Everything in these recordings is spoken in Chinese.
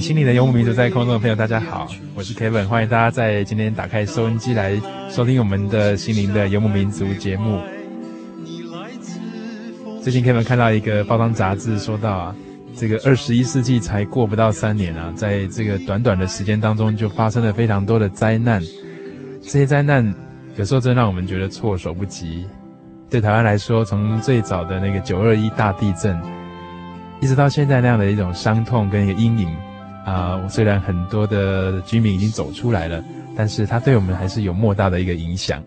心灵的游牧民族，在空中的朋友，大家好，我是 Kevin，欢迎大家在今天打开收音机来收听我们的心灵的游牧民族节目。最近 Kevin 看到一个报章杂志，说到啊，这个二十一世纪才过不到三年啊，在这个短短的时间当中，就发生了非常多的灾难。这些灾难有时候真让我们觉得措手不及。对台湾来说，从最早的那个九二一大地震，一直到现在那样的一种伤痛跟一个阴影。啊、呃，虽然很多的居民已经走出来了，但是它对我们还是有莫大的一个影响。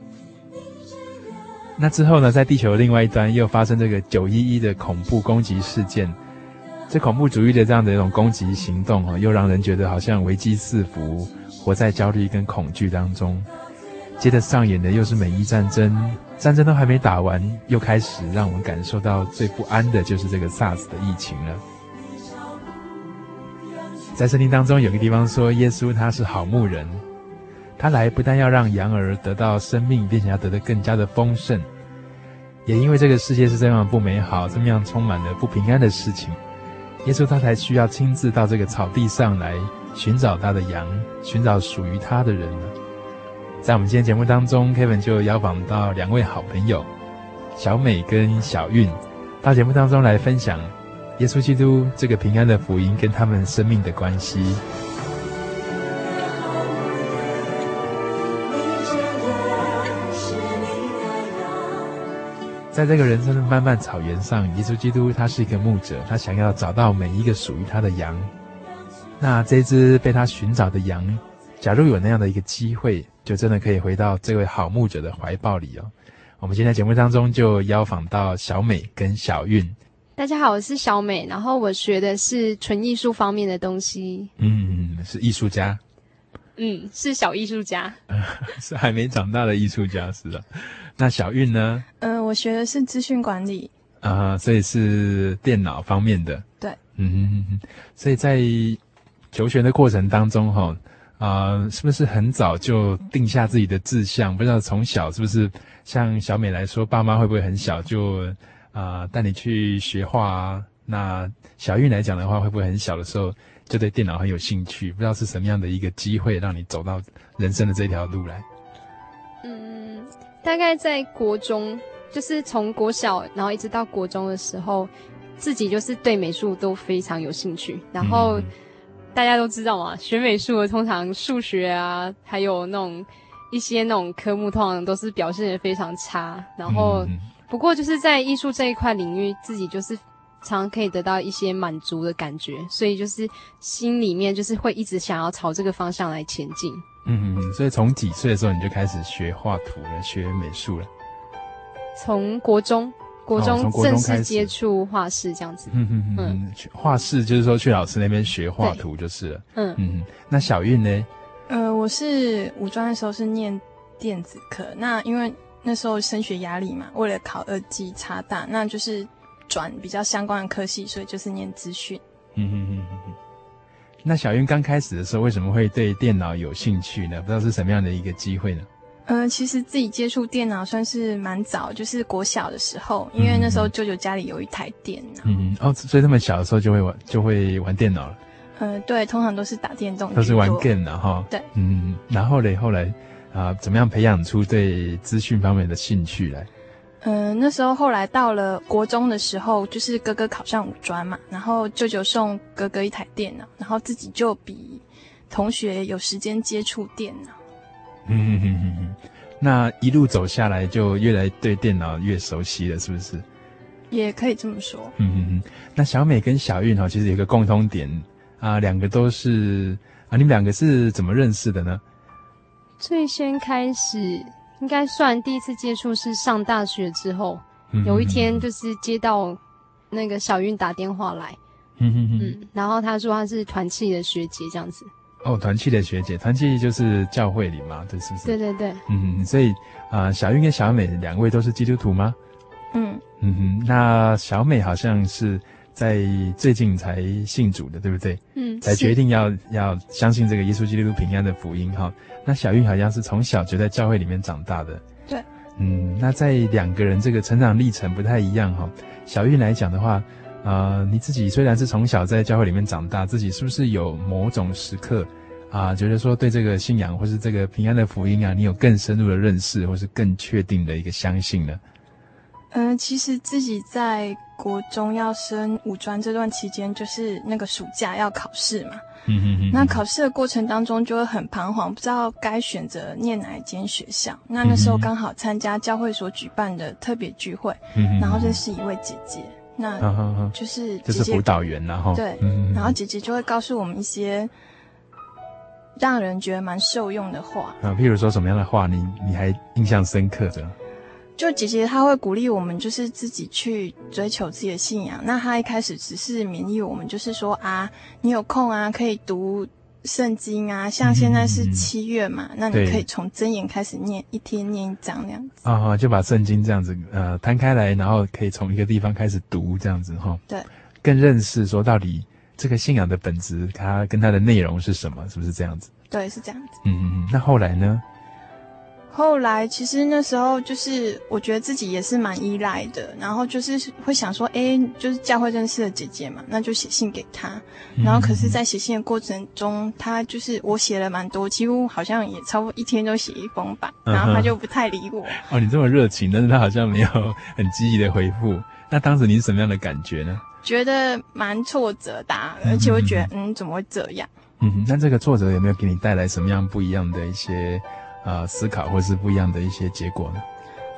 那之后呢，在地球的另外一端又发生这个九一一的恐怖攻击事件，这恐怖主义的这样的一种攻击行动啊，又让人觉得好像危机四伏，活在焦虑跟恐惧当中。接着上演的又是美伊战争，战争都还没打完，又开始让我们感受到最不安的就是这个 SARS 的疫情了。在圣经当中有个地方说，耶稣他是好牧人，他来不但要让羊儿得到生命，并且要得的更加的丰盛。也因为这个世界是这样不美好，这么样充满了不平安的事情，耶稣他才需要亲自到这个草地上来寻找他的羊，寻找属于他的人。在我们今天节目当中，Kevin 就邀访到两位好朋友小美跟小韵，到节目当中来分享。耶稣基督这个平安的福音跟他们生命的关系，在这个人生的漫漫草原上，耶稣基督他是一个牧者，他想要找到每一个属于他的羊。那这只被他寻找的羊，假如有那样的一个机会，就真的可以回到这位好牧者的怀抱里哦。我们今天节目当中就邀访到小美跟小韵。大家好，我是小美，然后我学的是纯艺术方面的东西。嗯，是艺术家。嗯，是小艺术家，是还没长大的艺术家，是的。那小韵呢？嗯、呃，我学的是资讯管理。啊、呃，所以是电脑方面的。对。嗯哼哼哼，所以在求学的过程当中，哈，啊，是不是很早就定下自己的志向？不知道从小是不是像小美来说，爸妈会不会很小就？啊，带你去学画啊。那小玉来讲的话，会不会很小的时候就对电脑很有兴趣？不知道是什么样的一个机会让你走到人生的这条路来？嗯，大概在国中，就是从国小，然后一直到国中的时候，自己就是对美术都非常有兴趣。然后大家都知道嘛，学美术的通常数学啊，还有那种一些那种科目，通常都是表现得非常差。然后。嗯不过就是在艺术这一块领域，自己就是常常可以得到一些满足的感觉，所以就是心里面就是会一直想要朝这个方向来前进。嗯嗯，所以从几岁的时候你就开始学画图了，学美术了？从国中，国中正式接触画室这样子。嗯嗯嗯，画室就是说去老师那边学画图就是了。嗯嗯，那小韵呢？呃，我是五专的时候是念电子科，那因为那时候升学压力嘛，为了考二技差大，那就是转比较相关的科系，所以就是念资讯。嗯哼哼哼哼。那小云刚开始的时候为什么会对电脑有兴趣呢？不知道是什么样的一个机会呢？嗯、呃，其实自己接触电脑算是蛮早，就是国小的时候，因为那时候舅舅家里有一台电脑。嗯哦，所以他们小的时候就会玩，就会玩电脑了。嗯、呃，对，通常都是打电动，都是玩 game 的哈。对，嗯，然后嘞，后来啊、呃，怎么样培养出对资讯方面的兴趣来？嗯、呃，那时候后来到了国中的时候，就是哥哥考上五专嘛，然后舅舅送哥哥一台电脑，然后自己就比同学有时间接触电脑。嗯哼哼哼哼，那一路走下来，就越来对电脑越熟悉了，是不是？也可以这么说。嗯哼哼，那小美跟小韵哈，其实有一个共通点啊，两个都是啊，你们两个是怎么认识的呢？最先开始应该算第一次接触是上大学之后，有一天就是接到那个小韵打电话来，嗯哼哼嗯，然后他说他是团契的学姐这样子。哦，团契的学姐，团契就是教会里嘛，对，是不是？对对对，嗯，所以啊、呃，小韵跟小美两位都是基督徒吗？嗯嗯哼，那小美好像是在最近才信主的，对不对？嗯，才决定要要相信这个耶稣基督平安的福音哈。那小玉好像是从小就在教会里面长大的，对，嗯，那在两个人这个成长历程不太一样哈。小玉来讲的话。啊、呃，你自己虽然是从小在教会里面长大，自己是不是有某种时刻啊、呃，觉得说对这个信仰或是这个平安的福音啊，你有更深入的认识，或是更确定的一个相信呢？嗯、呃，其实自己在国中要升五专这段期间，就是那个暑假要考试嘛。嗯嗯嗯。那考试的过程当中就会很彷徨，不知道该选择念哪一间学校。那那时候刚好参加教会所举办的特别聚会，嗯，然后认识一位姐姐。那就是就是辅导员，然后对，然后姐姐就会告诉我们一些让人觉得蛮受用的话啊，譬如说什么样的话，你你还印象深刻的？就姐姐她会鼓励我们，就是自己去追求自己的信仰。那她一开始只是勉励我们，就是说啊，你有空啊，可以读。圣经啊，像现在是七月嘛，嗯、那你可以从真言开始念，一天念一章那样子。啊，就把圣经这样子呃摊开来，然后可以从一个地方开始读这样子哈。对，更认识说到底这个信仰的本质，它跟它的内容是什么，是不是这样子？对，是这样子。嗯嗯嗯，那后来呢？后来其实那时候就是我觉得自己也是蛮依赖的，然后就是会想说，哎，就是教会认识的姐姐嘛，那就写信给她。然后可是，在写信的过程中，她就是我写了蛮多，几乎好像也超过一天都写一封吧，然后她就不太理我。哦，你这么热情，但是她好像没有很积极的回复。那当时你是什么样的感觉呢？觉得蛮挫折的，而且我觉得，嗯，怎么会这样？嗯哼，那这个挫折有没有给你带来什么样不一样的一些？啊、呃，思考或是不一样的一些结果呢？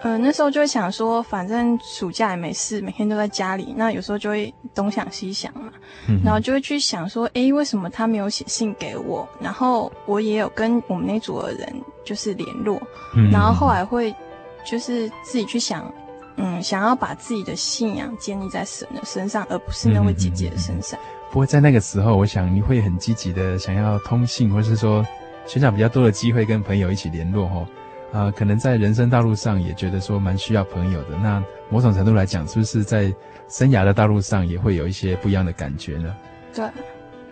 呃，那时候就会想说，反正暑假也没事，每天都在家里，那有时候就会东想西想嘛，嗯、然后就会去想说，诶，为什么他没有写信给我？然后我也有跟我们那组的人就是联络，嗯、然后后来会就是自己去想，嗯，想要把自己的信仰建立在神的身上，而不是那位姐姐的身上。不过在那个时候，我想你会很积极的想要通信，或是说。寻找比较多的机会跟朋友一起联络吼，啊、呃，可能在人生道路上也觉得说蛮需要朋友的。那某种程度来讲，是不是在生涯的道路上也会有一些不一样的感觉呢？对，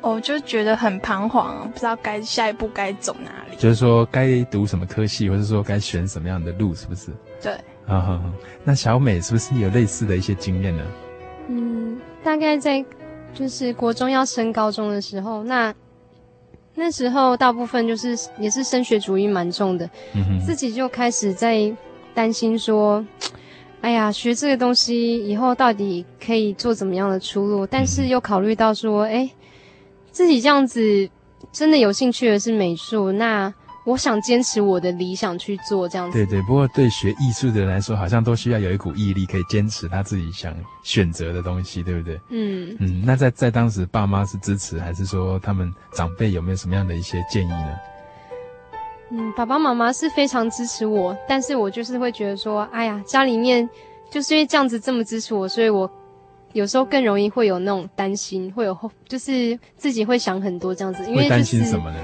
我就觉得很彷徨，不知道该下一步该走哪里。就是说该读什么科系，或者说该选什么样的路，是不是？对。啊哈，那小美是不是有类似的一些经验呢？嗯，大概在就是国中要升高中的时候，那。那时候大部分就是也是升学主义蛮重的，嗯，自己就开始在担心说，哎呀，学这个东西以后到底可以做怎么样的出路？但是又考虑到说，哎，自己这样子真的有兴趣的是美术，那。我想坚持我的理想去做这样子。对对，不过对学艺术的人来说，好像都需要有一股毅力，可以坚持他自己想选择的东西，对不对？嗯嗯。那在在当时，爸妈是支持，还是说他们长辈有没有什么样的一些建议呢？嗯，爸爸妈妈是非常支持我，但是我就是会觉得说，哎呀，家里面就是因为这样子这么支持我，所以我有时候更容易会有那种担心，会有后，就是自己会想很多这样子，因为、就是、会担心什么呢？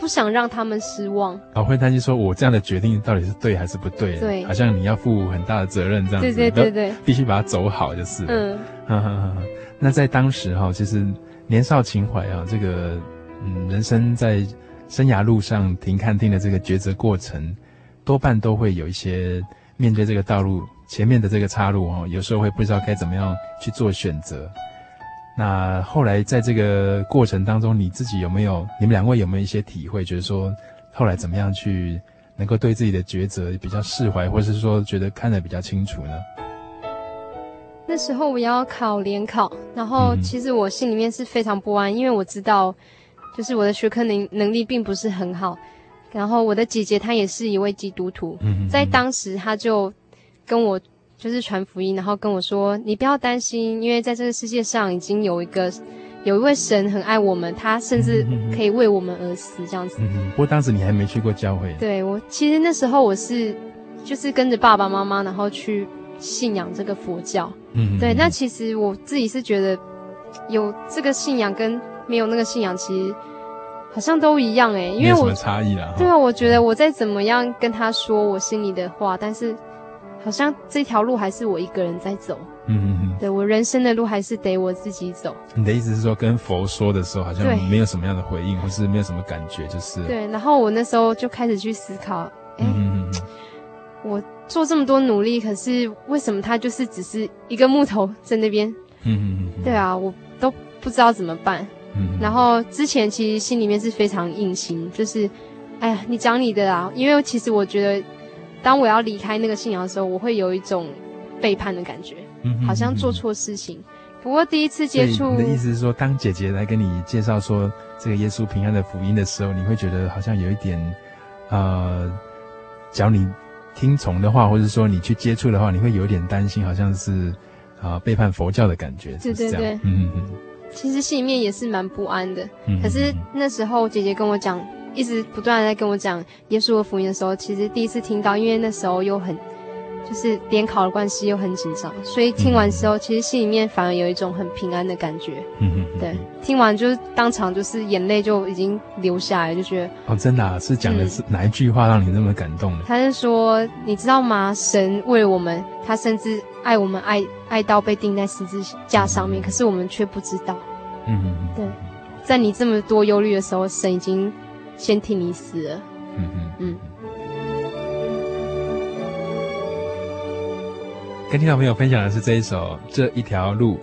不想让他们失望。哦，会担心说我这样的决定到底是对还是不对？对，好像你要负很大的责任这样子。对对对对，必须把它走好就是。嗯，哈哈哈。那在当时哈，其实年少情怀啊，这个嗯，人生在生涯路上停看定的这个抉择过程，多半都会有一些面对这个道路前面的这个岔路哦，有时候会不知道该怎么样去做选择。那后来在这个过程当中，你自己有没有？你们两位有没有一些体会？觉得说后来怎么样去能够对自己的抉择比较释怀，或者是说觉得看得比较清楚呢？那时候我要考联考，然后其实我心里面是非常不安，因为我知道，就是我的学科能能力并不是很好。然后我的姐姐她也是一位基督徒，在当时她就跟我。就是传福音，然后跟我说：“你不要担心，因为在这个世界上已经有一个，有一位神很爱我们，他甚至可以为我们而死，这样子。”嗯，不过当时你还没去过教会。对，我其实那时候我是，就是跟着爸爸妈妈，然后去信仰这个佛教。嗯，对。那其实我自己是觉得，有这个信仰跟没有那个信仰，其实好像都一样诶，因为我什么差异啦？对啊，我觉得我再怎么样跟他说我心里的话，但是。好像这条路还是我一个人在走，嗯嗯嗯，对，我人生的路还是得我自己走。你的意思是说，跟佛说的时候，好像没有什么样的回应，或是没有什么感觉，就是对。然后我那时候就开始去思考，哎，嗯，我做这么多努力，可是为什么他就是只是一个木头在那边？嗯嗯，对啊，我都不知道怎么办。嗯，然后之前其实心里面是非常硬心，就是，哎呀，你讲你的啦，因为其实我觉得。当我要离开那个信仰的时候，我会有一种背叛的感觉，好像做错事情。不过第一次接触，你的意思是说，当姐姐来跟你介绍说这个耶稣平安的福音的时候，你会觉得好像有一点，呃，只要你听从的话，或者说你去接触的话，你会有点担心，好像是啊、呃、背叛佛教的感觉，是这样。对对对，嗯嗯。其实心里面也是蛮不安的，可是那时候姐姐跟我讲。一直不断的在跟我讲耶稣的福音的时候，其实第一次听到，因为那时候又很，就是联考的关系又很紧张，所以听完之后，其实心里面反而有一种很平安的感觉。嗯嗯，对，听完就是当场就是眼泪就已经流下来，就觉得哦，真的啊，是讲的是哪一句话让你那么感动呢？他是说，你知道吗？神为了我们，他甚至爱我们爱爱到被钉在十字架上面，可是我们却不知道。嗯嗯，对，在你这么多忧虑的时候，神已经。先替你死了。嗯嗯嗯。跟听众朋友分享的是这一首《这一条路》。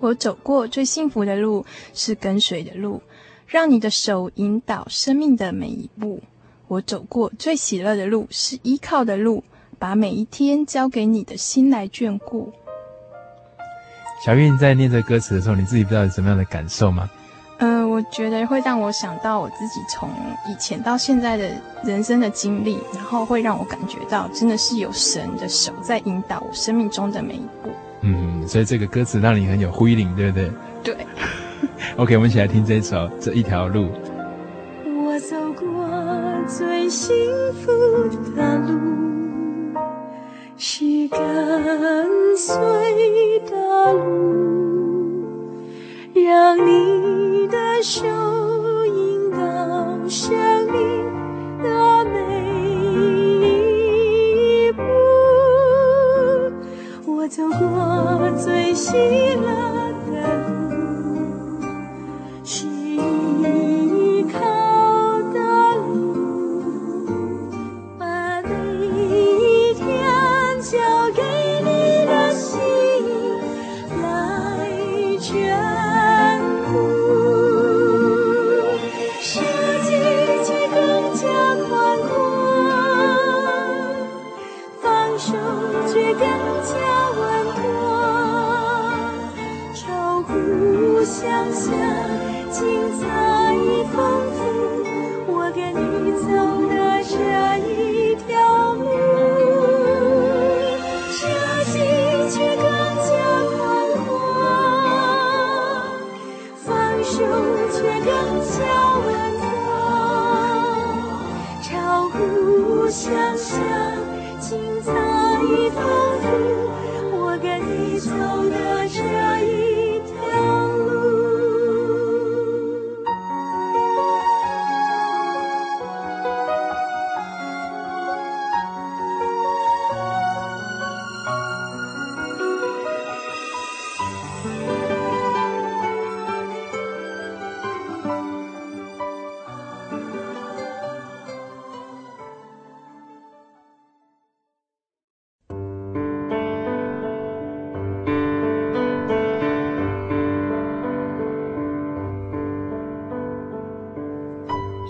我走过最幸福的路是跟随的路，让你的手引导生命的每一步。我走过最喜乐的路是依靠的路，把每一天交给你的心来眷顾。小韵在念这歌词的时候，你自己不知道有什么样的感受吗？嗯，我觉得会让我想到我自己从以前到现在的人生的经历，然后会让我感觉到真的是有神的手在引导我生命中的每一步。嗯，所以这个歌词让你很有呼应，对不对？对。OK，我们一起来听这一首《这一条路》。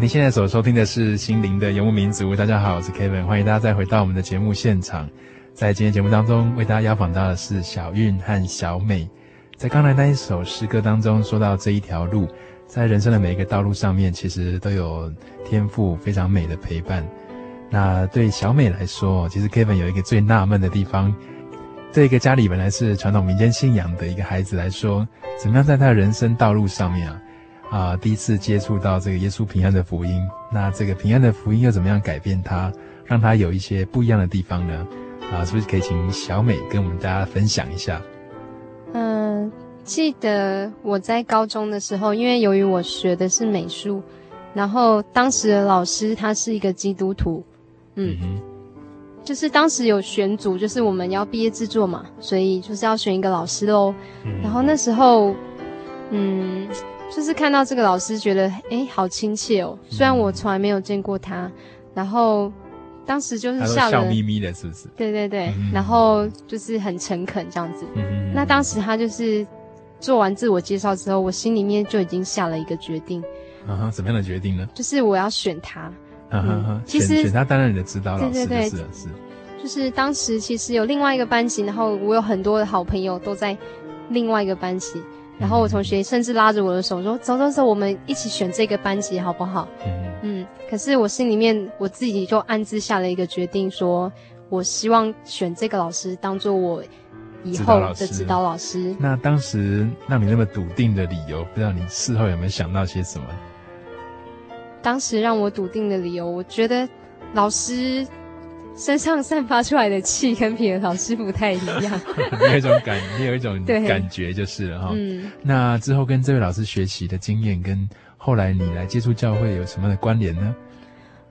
您现在所收听的是《心灵的游牧民族》。大家好，我是 Kevin，欢迎大家再回到我们的节目现场。在今天节目当中，为大家邀访到的是小韵和小美。在刚才那一首诗歌当中，说到这一条路，在人生的每一个道路上面，其实都有天赋非常美的陪伴。那对小美来说，其实 Kevin 有一个最纳闷的地方：对一个家里本来是传统民间信仰的一个孩子来说，怎么样在他的人生道路上面啊？啊，第一次接触到这个耶稣平安的福音，那这个平安的福音又怎么样改变他，让他有一些不一样的地方呢？啊，是不是可以请小美跟我们大家分享一下？嗯，记得我在高中的时候，因为由于我学的是美术，然后当时的老师他是一个基督徒，嗯，嗯哼，就是当时有选组，就是我们要毕业制作嘛，所以就是要选一个老师喽。嗯、然后那时候，嗯。就是看到这个老师，觉得哎，好亲切哦。虽然我从来没有见过他，嗯、然后当时就是笑，笑眯眯的，是不是？对对对，嗯、然后就是很诚恳这样子。嗯、那当时他就是做完自我介绍之后，我心里面就已经下了一个决定。啊哈，什么样的决定呢？就是我要选他。啊哈哈，嗯、其实选，他当然你的指导老师，对对对，是是。就是当时其实有另外一个班级，然后我有很多的好朋友都在另外一个班级。然后我同学甚至拉着我的手说：“走走走，我们一起选这个班级好不好？”嗯嗯。可是我心里面我自己就暗自下了一个决定，说我希望选这个老师当做我以后的指导老师。老师。那当时让你那么笃定的理由，不知道你事后有没有想到些什么？当时让我笃定的理由，我觉得老师。身上散发出来的气跟别的老师不太一样，你有一种感，你有一种感觉就是了哈。嗯，那之后跟这位老师学习的经验，跟后来你来接触教会有什么的关联呢？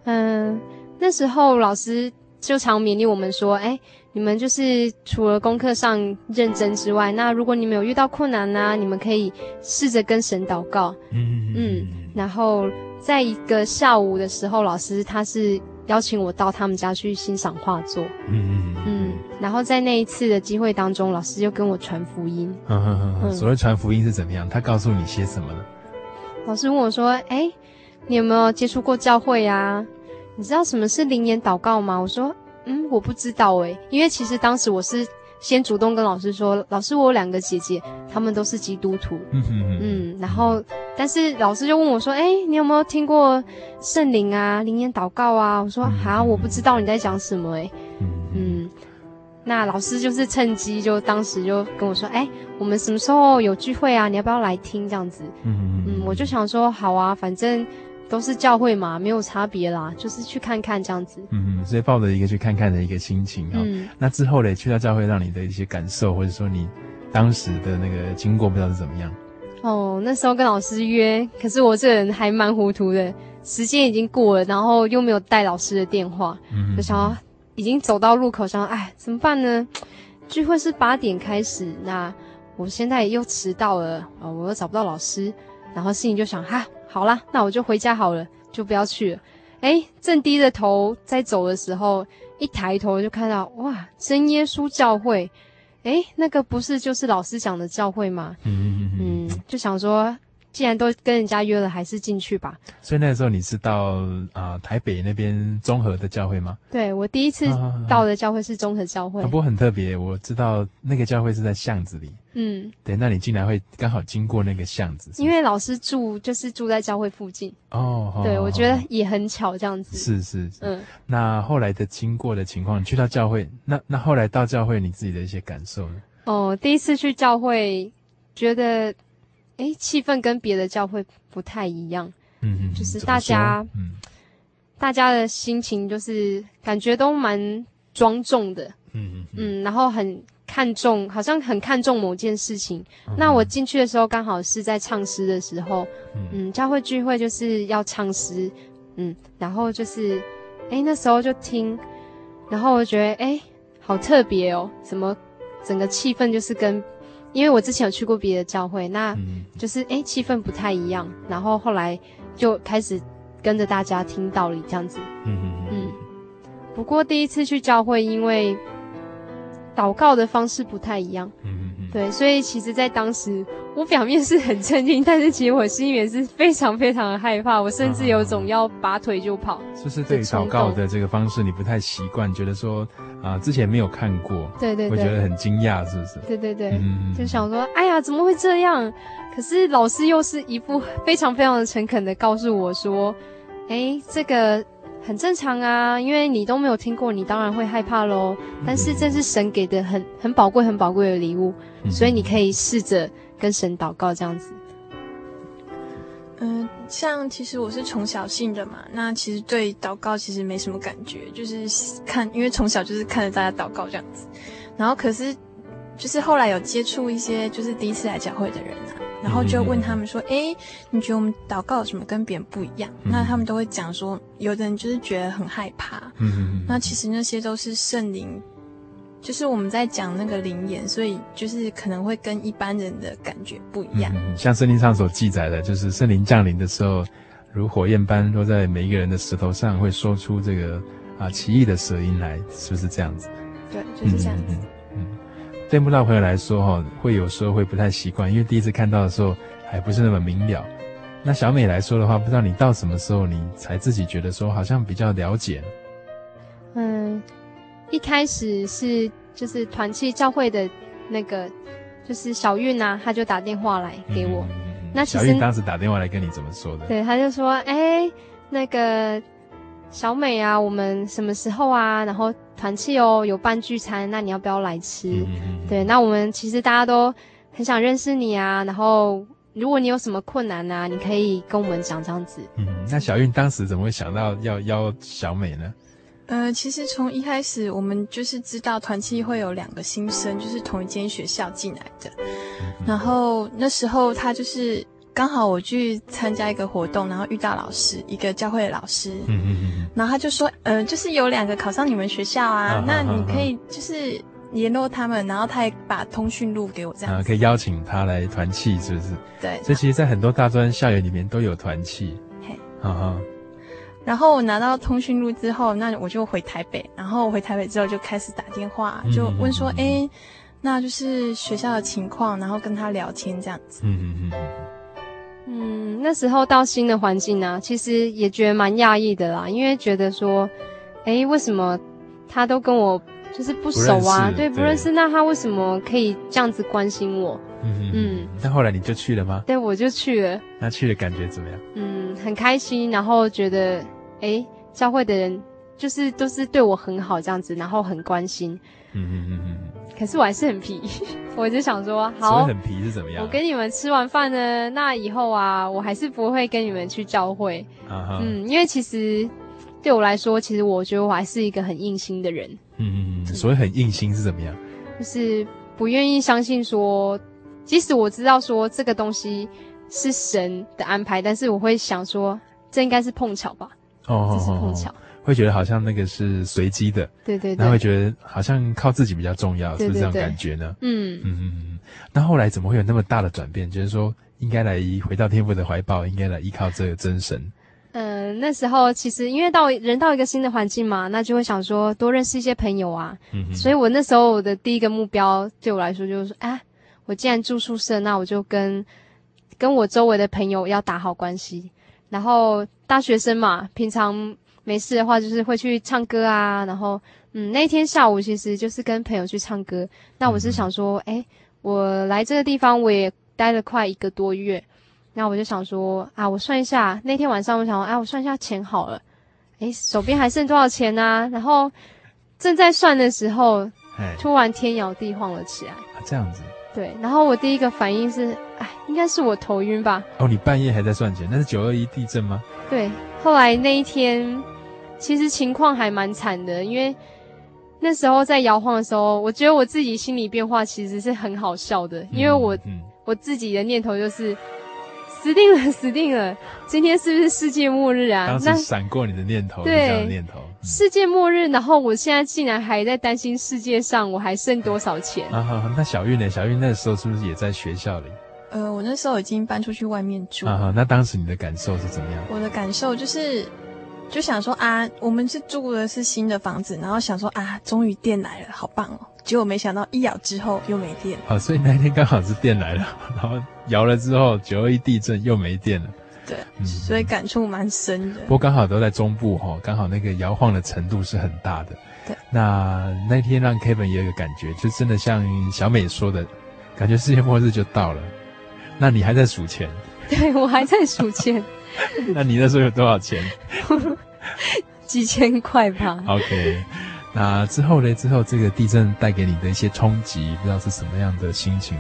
嗯，那时候老师就常勉励我们说：“哎，你们就是除了功课上认真之外，那如果你们有遇到困难呢，你们可以试着跟神祷告。”嗯嗯，然后在一个下午的时候，老师他是。邀请我到他们家去欣赏画作，嗯嗯嗯，然后在那一次的机会当中，老师就跟我传福音。嗯嗯嗯，所谓传福音是怎么样？他告诉你些什么呢？老师问我说：“哎，你有没有接触过教会呀？你知道什么是灵言祷告吗？”我说：“嗯，我不知道诶，因为其实当时我是。”先主动跟老师说：“老师，我有两个姐姐，她们都是基督徒。嗯嗯嗯。然后，但是老师就问我说：‘哎，你有没有听过圣灵啊，灵言祷告啊？’我说：‘啊，我不知道你在讲什么。’哎，嗯。那老师就是趁机就当时就跟我说：‘哎，我们什么时候有聚会啊？你要不要来听这样子？’嗯嗯。我就想说：‘好啊，反正。’都是教会嘛，没有差别啦，就是去看看这样子。嗯嗯，所以抱着一个去看看的一个心情啊。嗯。那之后嘞，去到教会让你的一些感受，或者说你当时的那个经过，不知道是怎么样？哦，那时候跟老师约，可是我这个人还蛮糊涂的，时间已经过了，然后又没有带老师的电话，嗯，就想要已经走到路口想，哎，怎么办呢？聚会是八点开始，那我现在又迟到了，哦，我又找不到老师，然后心里就想哈。好啦，那我就回家好了，就不要去了。哎，正低着头在走的时候，一抬头就看到哇，真耶稣教会。哎，那个不是就是老师讲的教会吗？嗯嗯嗯，嗯，就想说。既然都跟人家约了，还是进去吧。所以那个时候你是到啊、呃、台北那边综合的教会吗？对，我第一次到的教会是综合教会。啊啊啊啊、不过很特别，我知道那个教会是在巷子里。嗯，对，那你竟然会刚好经过那个巷子？因为老师住就是住在教会附近。哦，对，哦、我觉得也很巧这样子。是是是。嗯，那后来的经过的情况，你去到教会，那那后来到教会你自己的一些感受呢？哦，第一次去教会，觉得。哎，气氛跟别的教会不太一样，嗯嗯，就是大家，嗯，大家的心情就是感觉都蛮庄重的，嗯嗯嗯，然后很看重，好像很看重某件事情。嗯、那我进去的时候刚好是在唱诗的时候，嗯，嗯，教会聚会就是要唱诗，嗯，然后就是，哎，那时候就听，然后我觉得，哎，好特别哦，怎么整个气氛就是跟。因为我之前有去过别的教会，那就是哎气氛不太一样，然后后来就开始跟着大家听道理这样子。嗯嗯嗯。不过第一次去教会，因为祷告的方式不太一样。嗯嗯嗯对，所以其实，在当时。我表面是很震惊，但是其实我心里面是非常非常的害怕，我甚至有种要拔腿就跑。就是对祷告的这个方式，你不太习惯，觉得说啊、呃，之前没有看过，对对对，会觉得很惊讶，是不是？对对对，嗯、就想说，哎呀，怎么会这样？可是老师又是一副非常非常的诚恳的告诉我说，哎，这个很正常啊，因为你都没有听过，你当然会害怕喽。但是这是神给的很很宝贵、很宝贵的礼物，所以你可以试着。跟神祷告这样子，嗯、呃，像其实我是从小信的嘛，那其实对祷告其实没什么感觉，就是看，因为从小就是看着大家祷告这样子，然后可是就是后来有接触一些就是第一次来教会的人啊，然后就问他们说，哎、嗯，你觉得我们祷告有什么跟别人不一样？嗯、那他们都会讲说，有的人就是觉得很害怕，嗯嗯，那其实那些都是圣灵。就是我们在讲那个灵言，所以就是可能会跟一般人的感觉不一样。嗯，像圣经上所记载的，就是圣灵降临的时候，如火焰般落在每一个人的石头上，会说出这个啊奇异的舌音来，是不是这样子？对，就是这样子。嗯，嗯，对慕道朋友来说，哈，会有时候会不太习惯，因为第一次看到的时候还不是那么明了。那小美来说的话，不知道你到什么时候你才自己觉得说好像比较了解？嗯。一开始是就是团契教会的那个，就是小韵啊，他就打电话来给我。嗯、那其实小韵当时打电话来跟你怎么说的？对，他就说：“哎、欸，那个小美啊，我们什么时候啊？然后团契哦，有办聚餐，那你要不要来吃？嗯、对，那我们其实大家都很想认识你啊。然后如果你有什么困难啊，你可以跟我们讲这样子。嗯，那小韵当时怎么会想到要邀小美呢？呃，其实从一开始，我们就是知道团契会有两个新生，就是同一间学校进来的。然后那时候他就是刚好我去参加一个活动，然后遇到老师，一个教会的老师。嗯嗯嗯。然后他就说，呃，就是有两个考上你们学校啊，那你可以就是联络他们，然后他也把通讯录给我，这样啊，可以邀请他来团契，是不是？对。所以其实，在很多大专校园里面都有团契。嘿。哈哈。然后我拿到通讯录之后，那我就回台北。然后我回台北之后就开始打电话，就问说：“哎，那就是学校的情况，然后跟他聊天这样子。”嗯嗯嗯。嗯，那时候到新的环境呢、啊，其实也觉得蛮讶异的啦，因为觉得说，哎，为什么他都跟我就是不熟啊？对，不认识，那他为什么可以这样子关心我？嗯嗯。那后来你就去了吗？对，我就去了。那去的感觉怎么样？嗯，很开心，然后觉得，哎，教会的人就是都是对我很好这样子，然后很关心。嗯嗯嗯嗯。可是我还是很皮，我就想说，好，很皮是怎么样？我跟你们吃完饭呢，那以后啊，我还是不会跟你们去教会。Uh huh. 嗯，因为其实对我来说，其实我觉得我还是一个很硬心的人。嗯嗯嗯。所以很硬心是怎么样？就是不愿意相信说，即使我知道说这个东西是神的安排，但是我会想说，这应该是碰巧吧？哦，这是碰巧。会觉得好像那个是随机的，对对对，然后会觉得好像靠自己比较重要，对对对，是不是这样感觉呢？嗯嗯嗯嗯。那后来怎么会有那么大的转变？就是说，应该来回到天父的怀抱，应该来依靠这个真神。嗯、呃，那时候其实因为到人到一个新的环境嘛，那就会想说多认识一些朋友啊。嗯。所以我那时候我的第一个目标对我来说就是说，哎，我既然住宿舍，那我就跟跟我周围的朋友要打好关系。然后大学生嘛，平常。没事的话，就是会去唱歌啊。然后，嗯，那天下午其实就是跟朋友去唱歌。那我是想说，哎，我来这个地方我也待了快一个多月。那我就想说，啊，我算一下，那天晚上我想说，哎，我算一下钱好了。哎，手边还剩多少钱啊？然后正在算的时候，突然天摇地晃了起来。啊，这样子。对。然后我第一个反应是，哎，应该是我头晕吧？哦，你半夜还在算钱？那是九二一地震吗？对。后来那一天。其实情况还蛮惨的，因为那时候在摇晃的时候，我觉得我自己心理变化其实是很好笑的，因为我、嗯嗯、我自己的念头就是死定了，死定了，今天是不是世界末日啊？当时闪过你的念头，对，这样的念头，嗯、世界末日，然后我现在竟然还在担心世界上我还剩多少钱啊？好，那小玉呢？小玉那时候是不是也在学校里？呃，我那时候已经搬出去外面住。啊好，那当时你的感受是怎么样？我的感受就是。就想说啊，我们是住的是新的房子，然后想说啊，终于电来了，好棒哦！结果没想到一摇之后又没电。好，所以那天刚好是电来了，然后摇了之后九二一地震又没电了。对，嗯、所以感触蛮深的。不过刚好都在中部哈，刚好那个摇晃的程度是很大的。对，那那天让 Kevin 也有感觉，就真的像小美说的，感觉世界末日就到了。那你还在数钱？对，我还在数钱。那你那时候有多少钱？几千块吧。OK，那之后呢？之后这个地震带给你的一些冲击，不知道是什么样的心情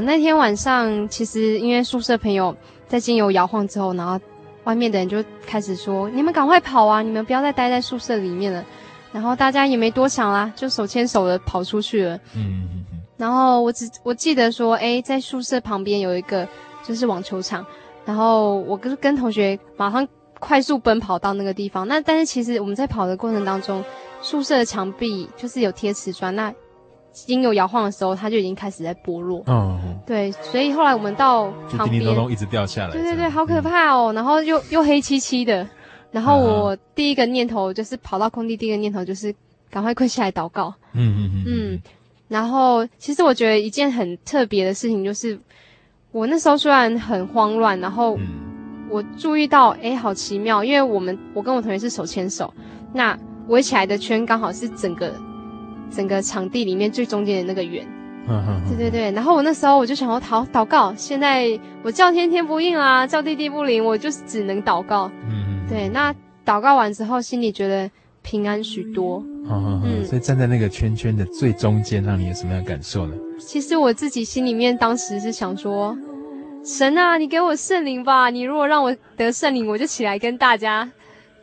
那天晚上其实因为宿舍朋友在精油摇晃之后，然后外面的人就开始说：“你们赶快跑啊！你们不要再待在宿舍里面了。”然后大家也没多想啦，就手牵手的跑出去了。嗯嗯嗯。然后我只我记得说：“哎，在宿舍旁边有一个就是网球场。”然后我跟跟同学马上快速奔跑到那个地方。那但是其实我们在跑的过程当中，宿舍的墙壁就是有贴瓷砖，那经有摇晃的时候，它就已经开始在剥落。嗯，嗯，对。所以后来我们到旁边，叮叮咚咚一直掉下来。对对对，好可怕哦！嗯、然后又又黑漆漆的。然后我第一个念头就是跑到空地，第一个念头就是赶快跪下来祷告。嗯嗯嗯。嗯，然后其实我觉得一件很特别的事情就是。我那时候虽然很慌乱，然后我注意到，哎，好奇妙，因为我们我跟我同学是手牵手，那围起来的圈刚好是整个整个场地里面最中间的那个圆。嗯嗯。对对对，然后我那时候我就想要祷祷告，现在我叫天天不应啊，叫地地不灵，我就只能祷告。嗯嗯。对，那祷告完之后，心里觉得平安许多。嗯嗯。所以站在那个圈圈的最中间，让你有什么样的感受呢？其实我自己心里面当时是想说，神啊，你给我圣灵吧！你如果让我得圣灵，我就起来跟大家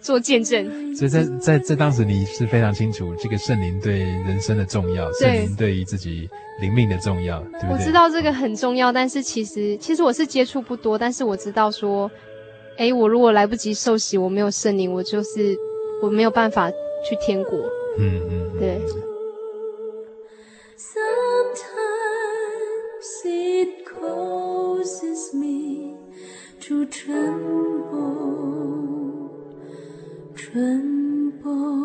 做见证，所以在在在当时，你是非常清楚这个圣灵对人生的重要，圣灵对于自己灵命的重要，对对？我知道这个很重要，但是其实其实我是接触不多，但是我知道说，哎，我如果来不及受洗，我没有圣灵，我就是我没有办法去天国，嗯嗯，对。春波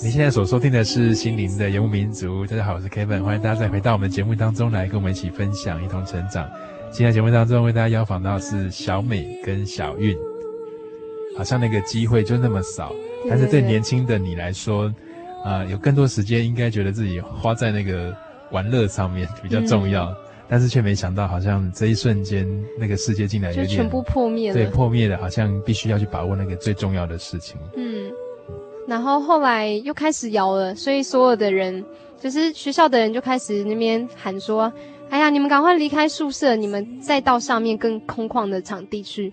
你现在所收听的是《心灵的游牧民族》，大家好，我是 Kevin，欢迎大家再回到我们节目当中来，跟我们一起分享，一同成长。今天节目当中为大家邀访到的是小美跟小韵，好像那个机会就那么少，但是对年轻的你来说，啊、呃，有更多时间，应该觉得自己花在那个玩乐上面比较重要，嗯、但是却没想到，好像这一瞬间，那个世界竟然有点就全部破灭了，对，破灭了，好像必须要去把握那个最重要的事情。嗯。然后后来又开始摇了，所以所有的人，就是学校的人就开始那边喊说：“哎呀，你们赶快离开宿舍，你们再到上面更空旷的场地去。”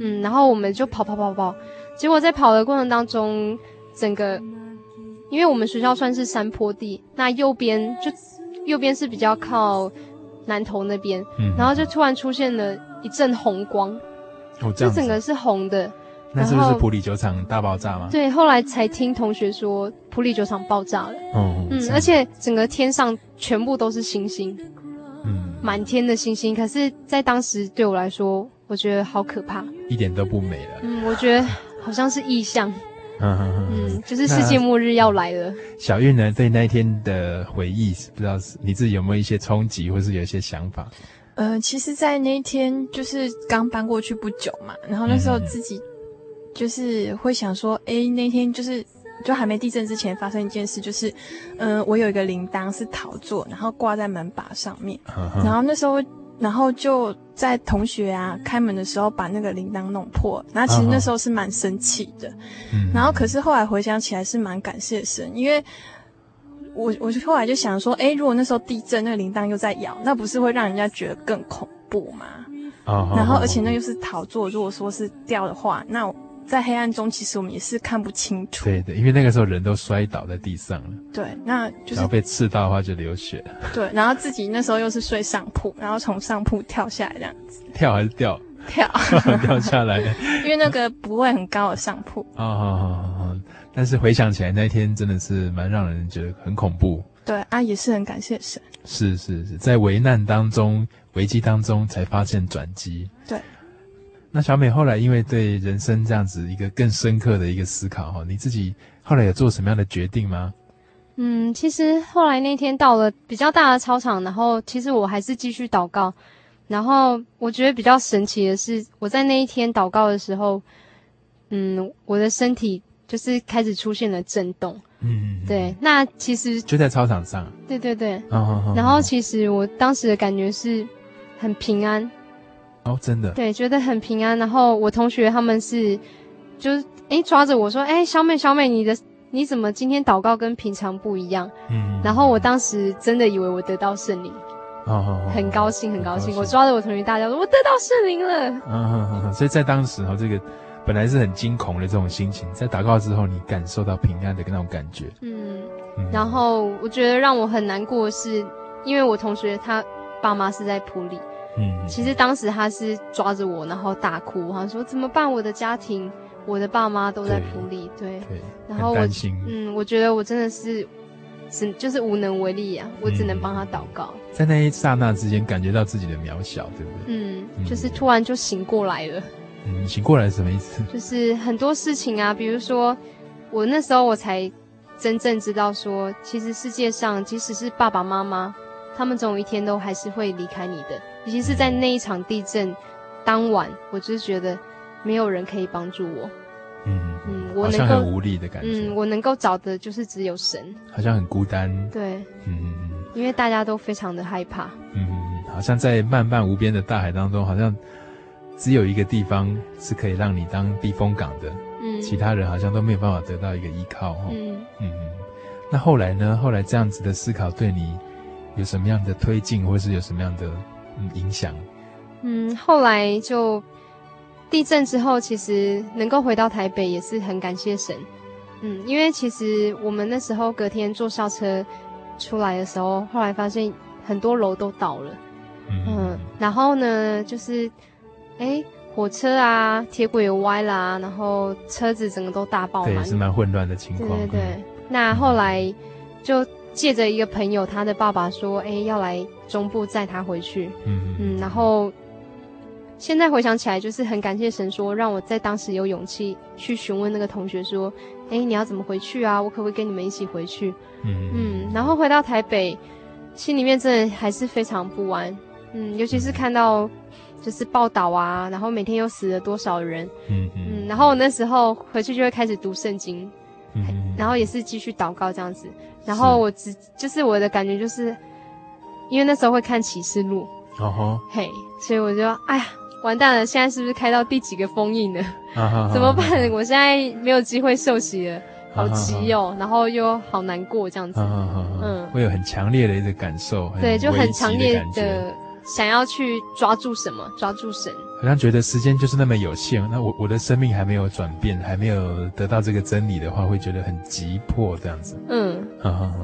嗯，然后我们就跑跑跑跑，结果在跑的过程当中，整个，因为我们学校算是山坡地，那右边就右边是比较靠南头那边，嗯，然后就突然出现了一阵红光，就整个是红的。那是不是普里酒厂大爆炸吗？对，后来才听同学说普里酒厂爆炸了。哦，嗯，而且整个天上全部都是星星，嗯，满天的星星。可是，在当时对我来说，我觉得好可怕，一点都不美了。嗯，我觉得好像是异象。嗯 嗯嗯，嗯，就是世界末日要来了。小韵呢，对那一天的回忆，不知道是你自己有没有一些冲击，或是有一些想法？呃，其实，在那一天就是刚搬过去不久嘛，然后那时候自己。就是会想说，哎，那天就是就还没地震之前发生一件事，就是，嗯、呃，我有一个铃铛是陶做，然后挂在门把上面，然后那时候，然后就在同学啊开门的时候把那个铃铛弄破，然后其实那时候是蛮生气的，然后可是后来回想起来是蛮感谢神，因为我我就后来就想说，哎，如果那时候地震那个铃铛又在摇，那不是会让人家觉得更恐怖吗？哦、然后而且那又是陶做，如果说是掉的话，那。在黑暗中，其实我们也是看不清楚。对对，因为那个时候人都摔倒在地上了。对，那就是然后被刺到的话就流血了。对，然后自己那时候又是睡上铺，然后从上铺跳下来这样子。跳还是掉？跳，掉下来。因为那个不会很高的上铺。哦好好好，但是回想起来那一天真的是蛮让人觉得很恐怖。对啊，也是很感谢神。是是是，在危难当中、危机当中才发现转机。对。那小美后来因为对人生这样子一个更深刻的一个思考哈，你自己后来有做什么样的决定吗？嗯，其实后来那天到了比较大的操场，然后其实我还是继续祷告，然后我觉得比较神奇的是，我在那一天祷告的时候，嗯，我的身体就是开始出现了震动。嗯，对，那其实就在操场上。对对对。然后其实我当时的感觉是很平安。哦，真的，对，觉得很平安。然后我同学他们是，就是哎抓着我说，哎，小美，小美，你的你怎么今天祷告跟平常不一样？嗯。然后我当时真的以为我得到圣灵，哦很高兴，很高兴。我抓着我同学大叫说，我得到圣灵了。嗯嗯嗯。所以在当时哈，这个本来是很惊恐的这种心情，在祷告之后，你感受到平安的那种感觉。嗯。然后我觉得让我很难过的是，因为我同学他爸妈是在普里。嗯，其实当时他是抓着我，然后大哭，他说怎么办？我的家庭，我的爸妈都在埔里，对，对，然后我，嗯，我觉得我真的是，只就是无能为力呀、啊，我只能帮他祷告。在那一刹那之间，感觉到自己的渺小，对不对？嗯，就是突然就醒过来了。嗯，醒过来是什么意思？就是很多事情啊，比如说我那时候我才真正知道说，其实世界上即使是爸爸妈妈，他们总有一天都还是会离开你的。尤其是在那一场地震当晚，我就是觉得没有人可以帮助我。嗯嗯，我能够好像很无力的感觉。嗯，我能够找的就是只有神。好像很孤单。对。嗯嗯嗯。因为大家都非常的害怕。嗯嗯嗯，好像在漫漫无边的大海当中，好像只有一个地方是可以让你当避风港的。嗯。其他人好像都没有办法得到一个依靠。嗯嗯嗯。那后来呢？后来这样子的思考对你有什么样的推进，或是有什么样的嗯影响？嗯，后来就地震之后，其实能够回到台北也是很感谢神。嗯，因为其实我们那时候隔天坐校车出来的时候，后来发现很多楼都倒了。嗯，嗯，然后呢，就是哎，火车啊，铁轨也歪啦，然后车子整个都大爆满，对，是蛮混乱的情况。对对对。嗯、那后来就借着一个朋友，他的爸爸说，哎，要来中部载他回去。嗯嗯，然后。现在回想起来，就是很感谢神说，让我在当时有勇气去询问那个同学说：“哎，你要怎么回去啊？我可不可以跟你们一起回去？”嗯嗯。然后回到台北，心里面真的还是非常不安。嗯，尤其是看到就是报道啊，然后每天又死了多少人。嗯嗯。然后我那时候回去就会开始读圣经，嗯，然后也是继续祷告这样子。然后我只就是我的感觉就是，因为那时候会看启示录。哦吼。嘿，所以我就哎呀。完蛋了！现在是不是开到第几个封印了？啊、怎么办？我现在没有机会受洗了，好急哦！然后又好难过，这样子。啊、嗯，会有很强烈的一个感受。对，就很强烈的想要去抓住什么，抓住神。好像觉得时间就是那么有限，那我我的生命还没有转变，还没有得到这个真理的话，会觉得很急迫，这样子。嗯。啊哈哈。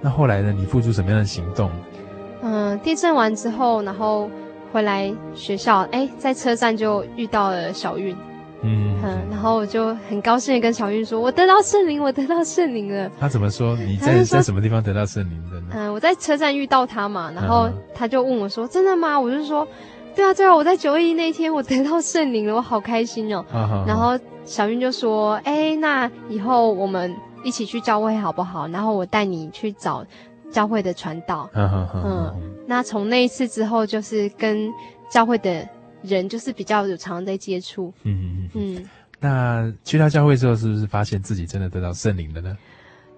那后来呢？你付出什么样的行动？嗯，地震完之后，然后。回来学校，哎，在车站就遇到了小韵，嗯嗯，然后我就很高兴的跟小韵说：“我得到圣灵，我得到圣灵了。”他怎么说？你在在什么地方得到圣灵的呢？嗯，我在车站遇到他嘛，然后他就问我说：“真的吗？”我就说：“对啊，对啊，我在九二一那天我得到圣灵了，我好开心哦。”然后小韵就说：“哎，那以后我们一起去教会好不好？然后我带你去找。”教会的传道，嗯，那从那一次之后，就是跟教会的人，就是比较有常在接触，嗯嗯嗯。那去到教会之后，是不是发现自己真的得到圣灵了呢？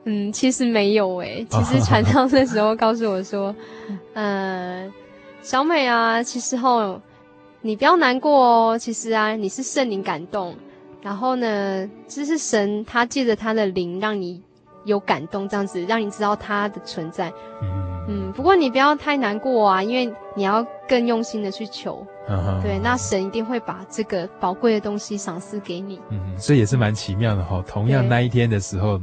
嗯，其实没有诶，其实传道那时候告诉我说，呃，小美啊，其实吼你不要难过哦，其实啊，你是圣灵感动，然后呢，这是神他借着他的灵让你。有感动，这样子让你知道他的存在。嗯嗯，不过你不要太难过啊，因为你要更用心的去求。嗯、对，那神一定会把这个宝贵的东西赏赐给你。嗯，所以也是蛮奇妙的哈。同样那一天的时候，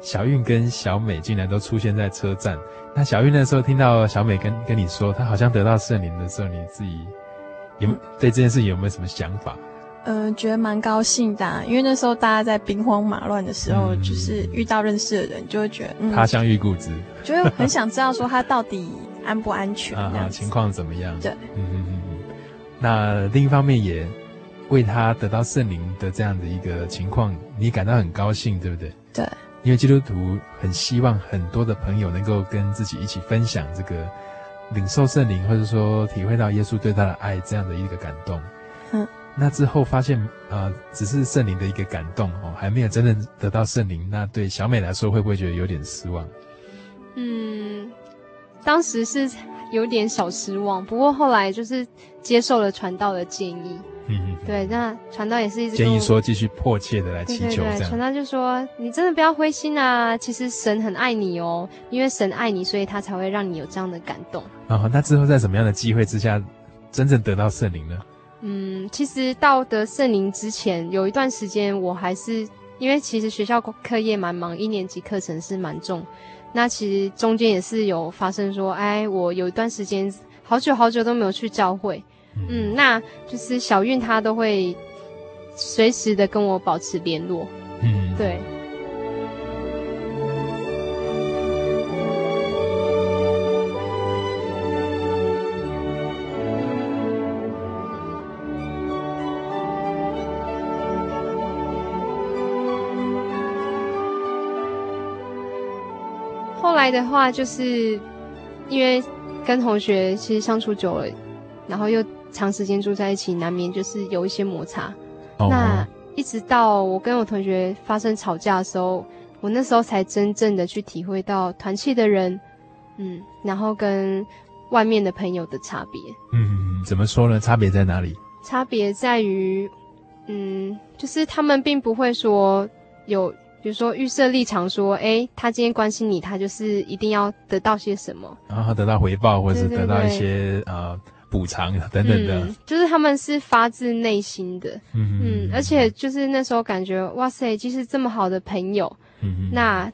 小韵跟小美竟然都出现在车站。那小韵那时候听到小美跟跟你说，她好像得到圣灵的时候，你自己有对这件事有没有什么想法？嗯、呃，觉得蛮高兴的、啊，因为那时候大家在兵荒马乱的时候，嗯、就是遇到认识的人，就会觉得、嗯、他乡遇故知，就会很想知道说他到底安不安全，啊，情况怎么样？对，嗯嗯嗯嗯。那另一方面也为他得到圣灵的这样的一个情况，你感到很高兴，对不对？对，因为基督徒很希望很多的朋友能够跟自己一起分享这个领受圣灵，或者说体会到耶稣对他的爱这样的一个感动。嗯。那之后发现，呃，只是圣灵的一个感动哦，还没有真正得到圣灵。那对小美来说，会不会觉得有点失望？嗯，当时是有点小失望，不过后来就是接受了传道的建议。嗯嗯，对，那传道也是一直建议说继续迫切的来祈求。对对对，传道就说：“你真的不要灰心啊，其实神很爱你哦，因为神爱你，所以他才会让你有这样的感动。”哦，那之后在什么样的机会之下，真正得到圣灵呢？嗯，其实到得圣灵之前，有一段时间我还是因为其实学校课业蛮忙，一年级课程是蛮重。那其实中间也是有发生说，哎，我有一段时间好久好久都没有去教会。嗯，那就是小韵她都会随时的跟我保持联络。嗯，对。的话，就是因为跟同学其实相处久了，然后又长时间住在一起，难免就是有一些摩擦。Oh. 那一直到我跟我同学发生吵架的时候，我那时候才真正的去体会到团契的人，嗯，然后跟外面的朋友的差别。嗯，怎么说呢？差别在哪里？差别在于，嗯，就是他们并不会说有比如说预设立场，说，哎，他今天关心你，他就是一定要得到些什么，然后得到回报，或者是得到一些呃补偿等等的，嗯，就是他们是发自内心的，嗯嗯，而且就是那时候感觉，哇塞，即使这么好的朋友，嗯，那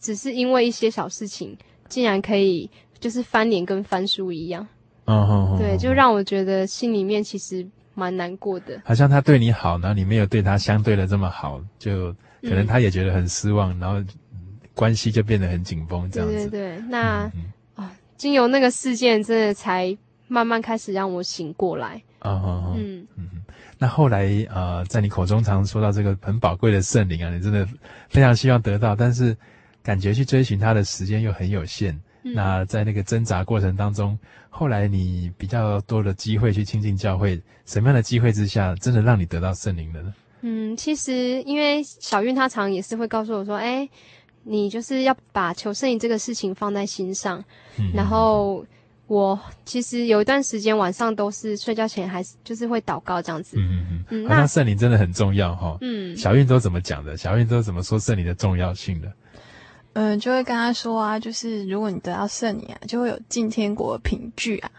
只是因为一些小事情，竟然可以就是翻脸跟翻书一样，嗯对，就让我觉得心里面其实蛮难过的，好像他对你好，然后你没有对他相对的这么好，就。可能他也觉得很失望，嗯、然后关系就变得很紧绷，这样子。对对对，那、嗯、啊，经由那个事件，真的才慢慢开始让我醒过来。啊、哦、嗯嗯。那后来呃，在你口中常说到这个很宝贵的圣灵啊，你真的非常希望得到，但是感觉去追寻他的时间又很有限。嗯、那在那个挣扎过程当中，后来你比较多的机会去亲近教会，什么样的机会之下，真的让你得到圣灵了呢？嗯，其实因为小韵她常也是会告诉我说，哎，你就是要把求圣灵这个事情放在心上。嗯，然后我其实有一段时间晚上都是睡觉前还是就是会祷告这样子。嗯嗯嗯。那圣灵真的很重要哈。嗯。小韵都怎么讲的？小韵都怎么说圣灵的重要性的？嗯，就会跟他说啊，就是如果你得到圣灵啊，就会有进天国的凭据啊。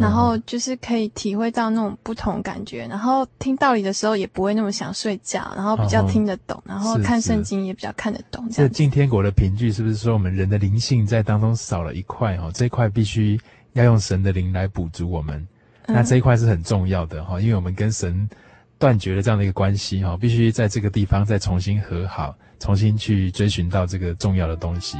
然后就是可以体会到那种不同感觉，然后听道理的时候也不会那么想睡觉，然后比较听得懂，然后看圣经也比较看得懂。这进天国的凭据是不是说我们人的灵性在当中少了一块哈？这一块必须要用神的灵来补足我们，那这一块是很重要的哈，因为我们跟神断绝了这样的一个关系哈，必须在这个地方再重新和好，重新去追寻到这个重要的东西。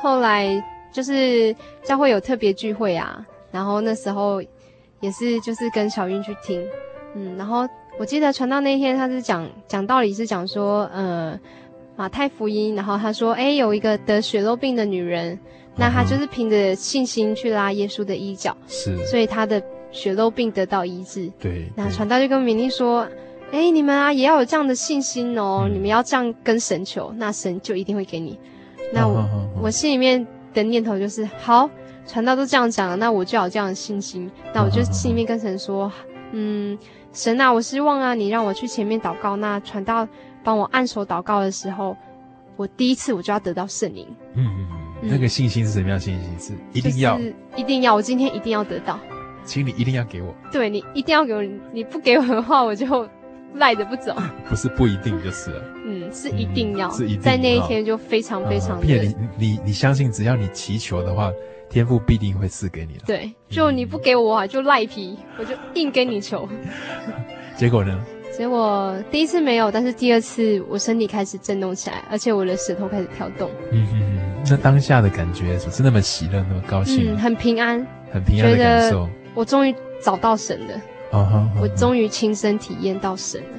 后来就是教会有特别聚会啊，然后那时候也是就是跟小韵去听，嗯，然后我记得传道那天他是讲讲道理是讲说，呃，马太福音，然后他说，哎，有一个得血肉病的女人，那她就是凭着信心去拉耶稣的衣角，是，所以她的血肉病得到医治。对，那传道就跟敏丽说，诶，你们啊也要有这样的信心哦，嗯，你们要这样跟神求，那神就一定会给你。那我、心里面的念头就是，好，传道都这样讲了，那我就有这样的信心。那我就心里面跟神说，嗯，神啊，我希望啊，你让我去前面祷告。那传道帮我按手祷告的时候，我第一次我就要得到圣灵。嗯嗯嗯，那个信心是什么样信心？是一定要，就是、一定要，我今天一定要得到。请你一定要给我。对，你一定要给我，你不给我的话，我就。赖着不走，不是不一定就是了。嗯，是一定要，嗯、是一定在那一天就非常非常。并且你你你相信，只要你祈求的话，天父必定会赐给你的。对，就你不给我，啊就赖皮，我就硬跟你求。结果呢？结果第一次没有，但是第二次我身体开始震动起来，而且我的舌头开始跳动。嗯嗯嗯，那当下的感觉是那么喜乐，那么高兴，嗯，很平安，很平安的感受。我终于找到神了。Uh uh. 我终于亲身体验到神了。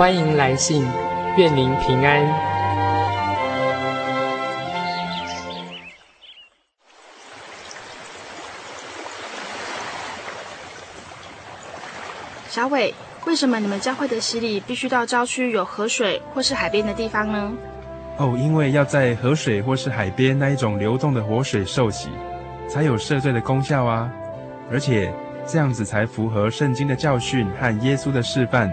欢迎来信，愿您平安。小伟，为什么你们教会的洗礼必须到郊区有河水或是海边的地方呢？哦，因为要在河水或是海边那一种流动的活水受洗，才有赦罪的功效啊！而且这样子才符合圣经的教训和耶稣的示范。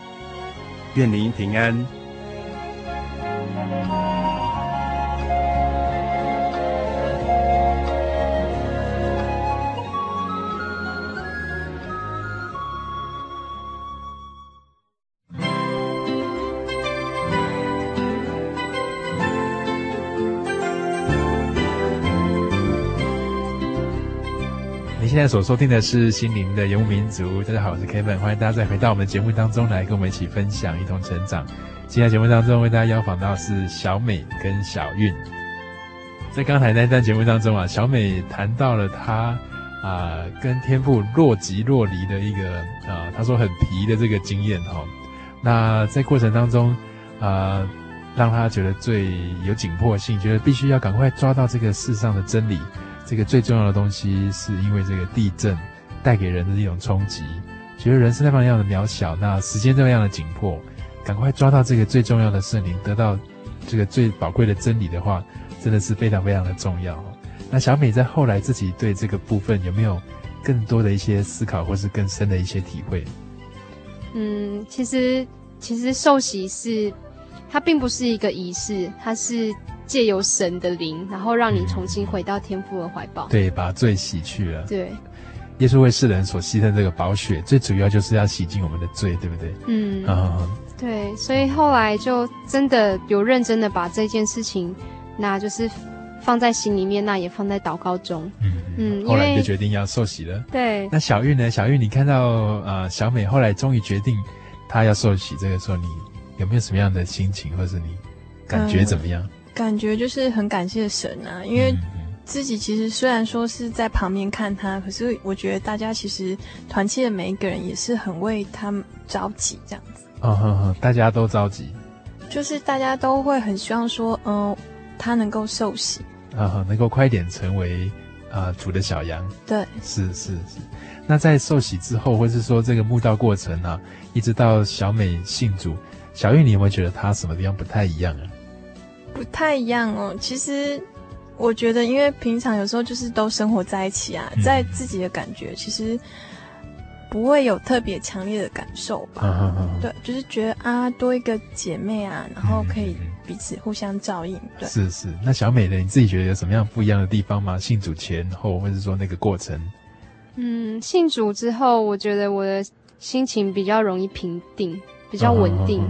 愿您平安。现在所收听的是心灵的游牧民族。大家好，我是 Kevin，欢迎大家再回到我们的节目当中来，跟我们一起分享，一同成长。今天节目当中为大家邀访到是小美跟小韵。在刚才那段节目当中啊，小美谈到了她啊、跟天赋若即若离的一个啊，她、说很皮的这个经验哈、那在过程当中啊、呃，让她觉得最有紧迫性，觉得必须要赶快抓到这个世上的真理。这个最重要的东西，是因为这个地震带给人的一种冲击，觉得人是那么样的渺小，那时间这么样的紧迫，赶快抓到这个最重要的圣灵，得到这个最宝贵的真理的话，真的是非常非常的重要。那小美在后来自己对这个部分有没有更多的一些思考，或是更深的一些体会？嗯，其实其实受洗是它并不是一个仪式，它是。借由神的灵，然后让你重新回到天父的怀抱。对，把罪洗去了。对，耶稣为世人所牺牲这个宝血，最主要就是要洗净我们的罪，对不对？嗯，嗯对。所以后来就真的有认真的把这件事情，那就是放在心里面，那也放在祷告中。嗯嗯。后来就决定要受洗了。对。那小玉呢？小玉，你看到呃小美后来终于决定她要受洗，这个时候你有没有什么样的心情，或是你感觉怎么样？嗯感觉就是很感谢神啊，因为自己其实虽然说是在旁边看他，可是我觉得大家其实团契的每一个人也是很为他们着急这样子。哦呵呵，大家都着急，就是大家都会很希望说，嗯、呃，他能够受洗，啊哈，能够快一点成为啊、呃、主的小羊。对，是是是。那在受洗之后，或是说这个墓道过程啊，一直到小美信主，小玉，你有没有觉得他什么地方不太一样啊？不太一样哦，其实我觉得，因为平常有时候就是都生活在一起啊，嗯、在自己的感觉其实不会有特别强烈的感受吧。嗯嗯嗯、对，就是觉得啊，多一个姐妹啊，然后可以彼此互相照应。对，是是。那小美呢？你自己觉得有什么样不一样的地方吗？信主前后，或者说那个过程？嗯，信主之后，我觉得我的心情比较容易平定，比较稳定。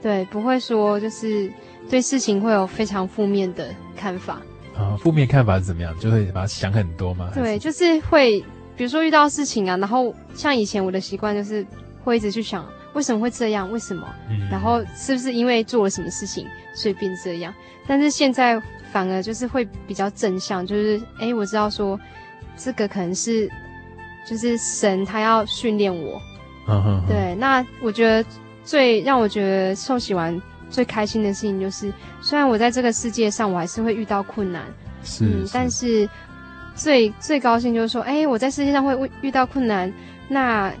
对，不会说就是。对事情会有非常负面的看法啊？负面看法是怎么样？就会把它想很多吗？对，就是会，比如说遇到事情啊，然后像以前我的习惯就是会一直去想为什么会这样，为什么？嗯，然后是不是因为做了什么事情所以变这样？但是现在反而就是会比较正向，就是哎，我知道说这个可能是就是神他要训练我。嗯哼，对，那我觉得最让我觉得受洗完。最开心的事情就是，虽然我在这个世界上，我还是会遇到困难，嗯，但是。最最高兴就是说，哎，我在世界上会遇到困难，那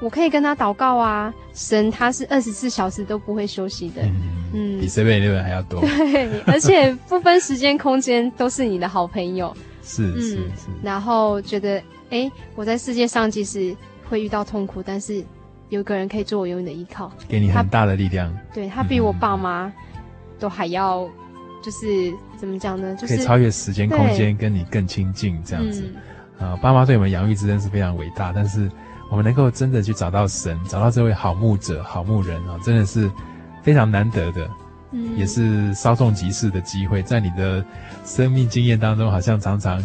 我可以跟他祷告啊，神他是二十四小时都不会休息的，嗯，嗯比 seven eleven 还要多，对，而且不分时间空间都是你的好朋友，是是，嗯，是，然后觉得，哎，我在世界上即使会遇到痛苦，但是有个人可以做我永远的依靠，给你很大的力量。他对他比我爸妈都还要，就是怎么讲呢？就是可以超越时间空间，跟你更亲近这样子。啊、爸妈对我们养育之恩是非常伟大，但是我们能够真的去找到神，找到这位好牧者、好牧人啊，真的是非常难得的，嗯，也是稍纵即逝的机会，在你的生命经验当中，好像常常。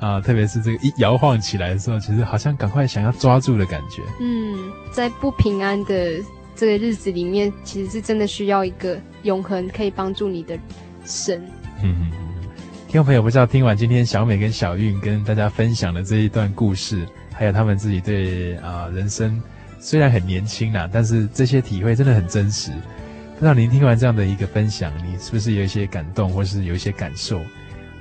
啊，特别是这个一摇晃起来的时候，其实好像赶快想要抓住的感觉。嗯，在不平安的这个日子里面，其实是真的需要一个永恒可以帮助你的神。嗯嗯嗯。听众朋友，不知道听完今天小美跟小韵跟大家分享的这一段故事，还有他们自己对啊人生虽然很年轻啦，但是这些体会真的很真实。不知道您听完这样的一个分享，你是不是有一些感动，或是有一些感受？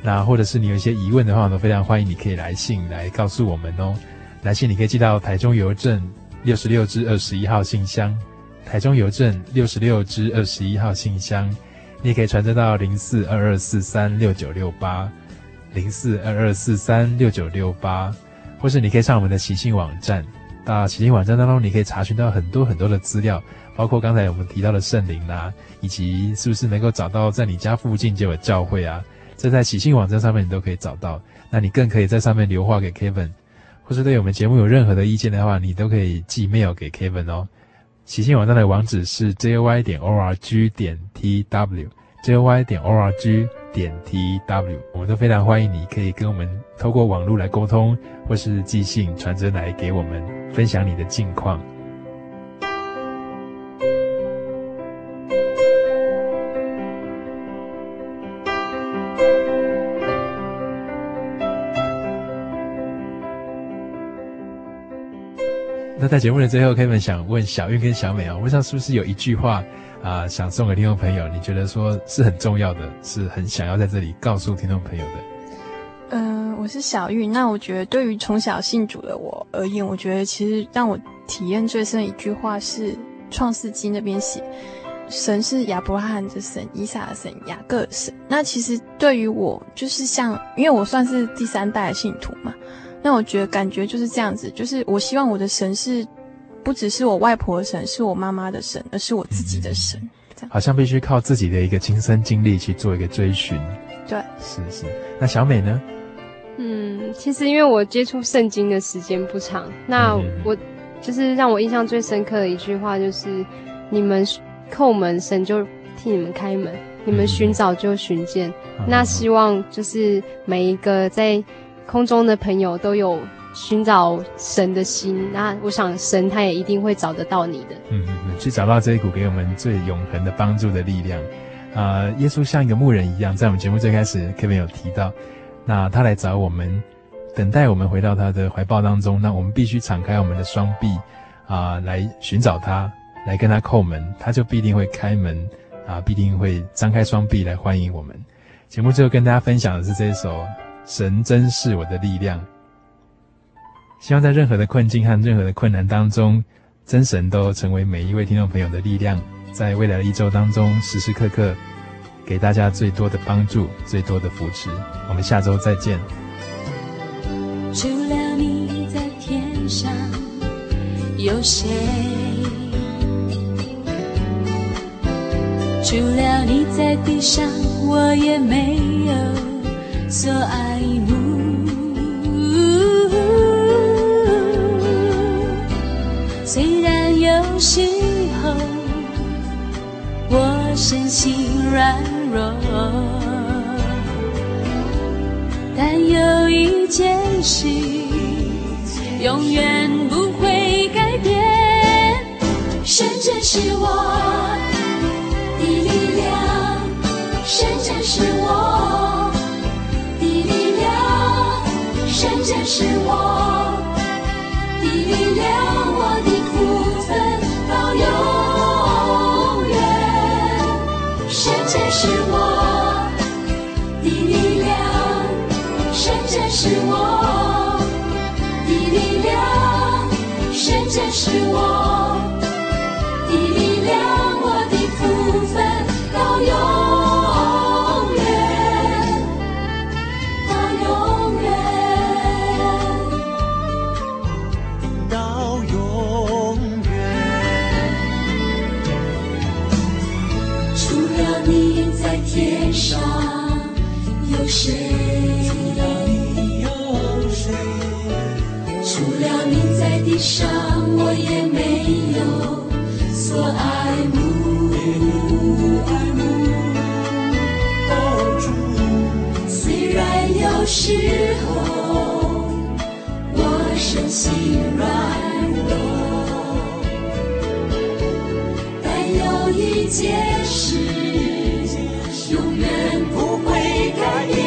那或者是你有一些疑问的话，我都非常欢迎你可以来信来告诉我们哦。来信你可以寄到台中邮政六十六支二十一号信箱，台中邮政六十六支二十一号信箱。你也可以传真到零四二二四三六九六八，零四二二四三六九六八，或是你可以上我们的喜信网站，到喜信网站当中你可以查询到很多很多的资料，包括刚才我们提到的圣灵啦，以及是不是能够找到在你家附近就有教会啊。这在喜信网站上面你都可以找到，那你更可以在上面留话给 Kevin，或是对我们节目有任何的意见的话，你都可以寄 mail 给 Kevin 哦。喜信网站的网址是 joy 点 org 点 tw，joy 点 org 点 tw，我们都非常欢迎你可以跟我们透过网络来沟通，或是寄信传真来给我们分享你的近况。在节目的最后，Kevin 想问小韵跟小美啊，我不知道是不是有一句话啊，想送给听众朋友？你觉得说是很重要的，是很想要在这里告诉听众朋友的？嗯、我是小玉。那我觉得，对于从小信主的我而言，我觉得其实让我体验最深的一句话是《创世纪》那边写：“神是亚伯拉罕的神，以撒的神，雅各的神。”那其实对于我，就是像，因为我算是第三代的信徒嘛。那我觉得感觉就是这样子，就是我希望我的神是，不只是我外婆的神，是我妈妈的神，而是我自己的神。这样。好像必须靠自己的一个亲身经历去做一个追寻。对，是是。那小美呢？嗯，其实因为我接触圣经的时间不长，那我就是让我印象最深刻的一句话就是：你们叩门，神就替你们开门；你们寻找，就寻见。嗯。那希望就是每一个在。空中的朋友都有寻找神的心，那我想神他也一定会找得到你的。嗯嗯嗯，去找到这一股给我们最永恒的帮助的力量。啊、呃，耶稣像一个牧人一样，在我们节目最开始，Kevin 有提到，那他来找我们，等待我们回到他的怀抱当中。那我们必须敞开我们的双臂啊、呃，来寻找他，来跟他叩门，他就必定会开门啊、必定会张开双臂来欢迎我们。节目最后跟大家分享的是这首。神真是我的力量。希望在任何的困境和任何的困难当中，真神都成为每一位听众朋友的力量，在未来的一周当中，时时刻刻给大家最多的帮助，最多的扶持。我们下周再见。除了你在天上，有谁？除了你在地上，我也没有。所爱慕，虽然有时候我身心软弱，但有一件事永远不会改变，神真是我的力量，神真是我。神真是我的力量，我的福分到永远。神真是我的力量，神真是我的力量，神真是我的力，结实，永远不会改变。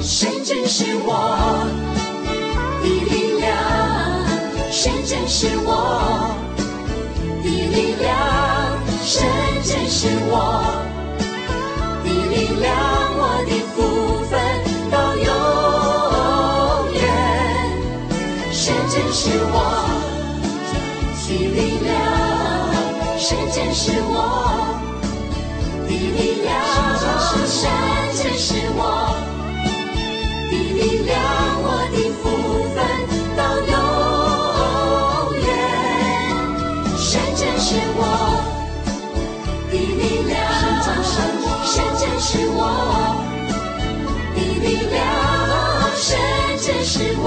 神真是我的力量，神真是我的力量，神真是我的力量，我的福分到永远。神真是我的。神真是我的力量，神真是我的力量，我的福分到永远。神真是我的力量，神真是我的力量，神真是我